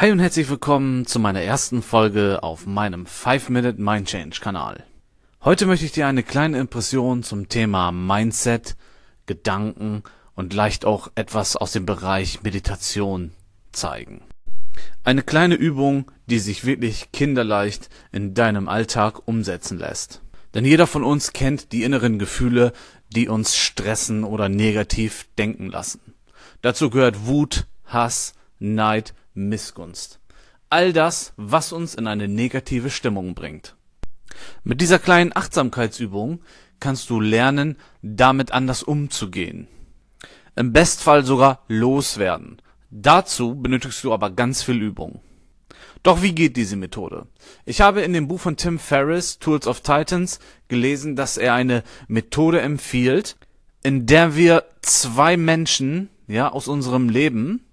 Hi und herzlich willkommen zu meiner ersten Folge auf meinem 5-Minute Mind Change Kanal. Heute möchte ich dir eine kleine Impression zum Thema Mindset, Gedanken und leicht auch etwas aus dem Bereich Meditation zeigen. Eine kleine Übung, die sich wirklich kinderleicht in deinem Alltag umsetzen lässt. Denn jeder von uns kennt die inneren Gefühle, die uns stressen oder negativ denken lassen. Dazu gehört Wut, Hass, Neid, Missgunst. All das, was uns in eine negative Stimmung bringt. Mit dieser kleinen Achtsamkeitsübung kannst du lernen, damit anders umzugehen. Im Bestfall sogar loswerden. Dazu benötigst du aber ganz viel Übung. Doch wie geht diese Methode? Ich habe in dem Buch von Tim Ferriss, Tools of Titans, gelesen, dass er eine Methode empfiehlt, in der wir zwei Menschen, ja, aus unserem Leben,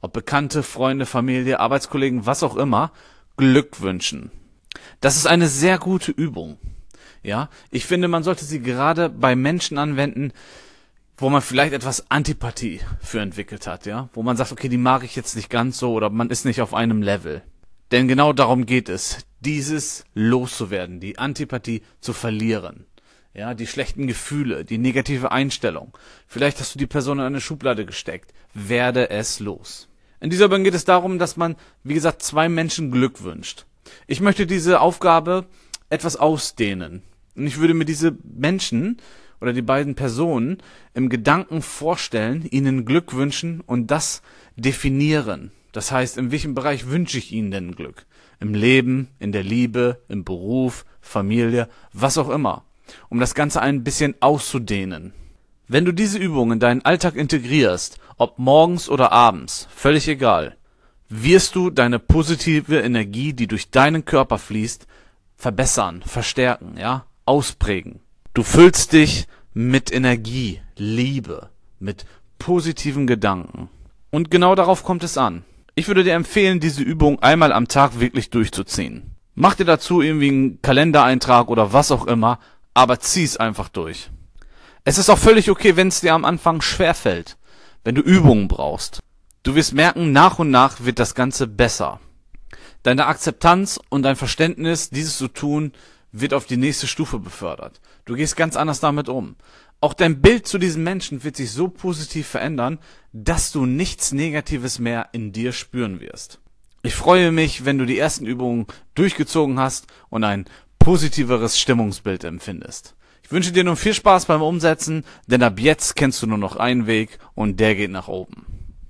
ob Bekannte, Freunde, Familie, Arbeitskollegen, was auch immer, Glück wünschen. Das ist eine sehr gute Übung. Ja, ich finde, man sollte sie gerade bei Menschen anwenden, wo man vielleicht etwas Antipathie für entwickelt hat, ja, wo man sagt, okay, die mag ich jetzt nicht ganz so oder man ist nicht auf einem Level. Denn genau darum geht es, dieses loszuwerden, die Antipathie zu verlieren. Ja, die schlechten Gefühle, die negative Einstellung. Vielleicht hast du die Person in eine Schublade gesteckt. Werde es los. In dieser Übung geht es darum, dass man, wie gesagt, zwei Menschen Glück wünscht. Ich möchte diese Aufgabe etwas ausdehnen. Und ich würde mir diese Menschen oder die beiden Personen im Gedanken vorstellen, ihnen Glück wünschen und das definieren. Das heißt, in welchem Bereich wünsche ich ihnen denn Glück? Im Leben, in der Liebe, im Beruf, Familie, was auch immer um das Ganze ein bisschen auszudehnen. Wenn du diese Übung in deinen Alltag integrierst, ob morgens oder abends, völlig egal, wirst du deine positive Energie, die durch deinen Körper fließt, verbessern, verstärken, ja, ausprägen. Du füllst dich mit Energie, Liebe, mit positiven Gedanken. Und genau darauf kommt es an. Ich würde dir empfehlen, diese Übung einmal am Tag wirklich durchzuziehen. Mach dir dazu irgendwie einen Kalendereintrag oder was auch immer, aber zieh's einfach durch. Es ist auch völlig okay, wenn es dir am Anfang schwerfällt, wenn du Übungen brauchst. Du wirst merken, nach und nach wird das Ganze besser. Deine Akzeptanz und dein Verständnis, dieses zu tun, wird auf die nächste Stufe befördert. Du gehst ganz anders damit um. Auch dein Bild zu diesen Menschen wird sich so positiv verändern, dass du nichts Negatives mehr in dir spüren wirst. Ich freue mich, wenn du die ersten Übungen durchgezogen hast und ein positiveres Stimmungsbild empfindest. Ich wünsche dir nun viel Spaß beim Umsetzen, denn ab jetzt kennst du nur noch einen Weg und der geht nach oben.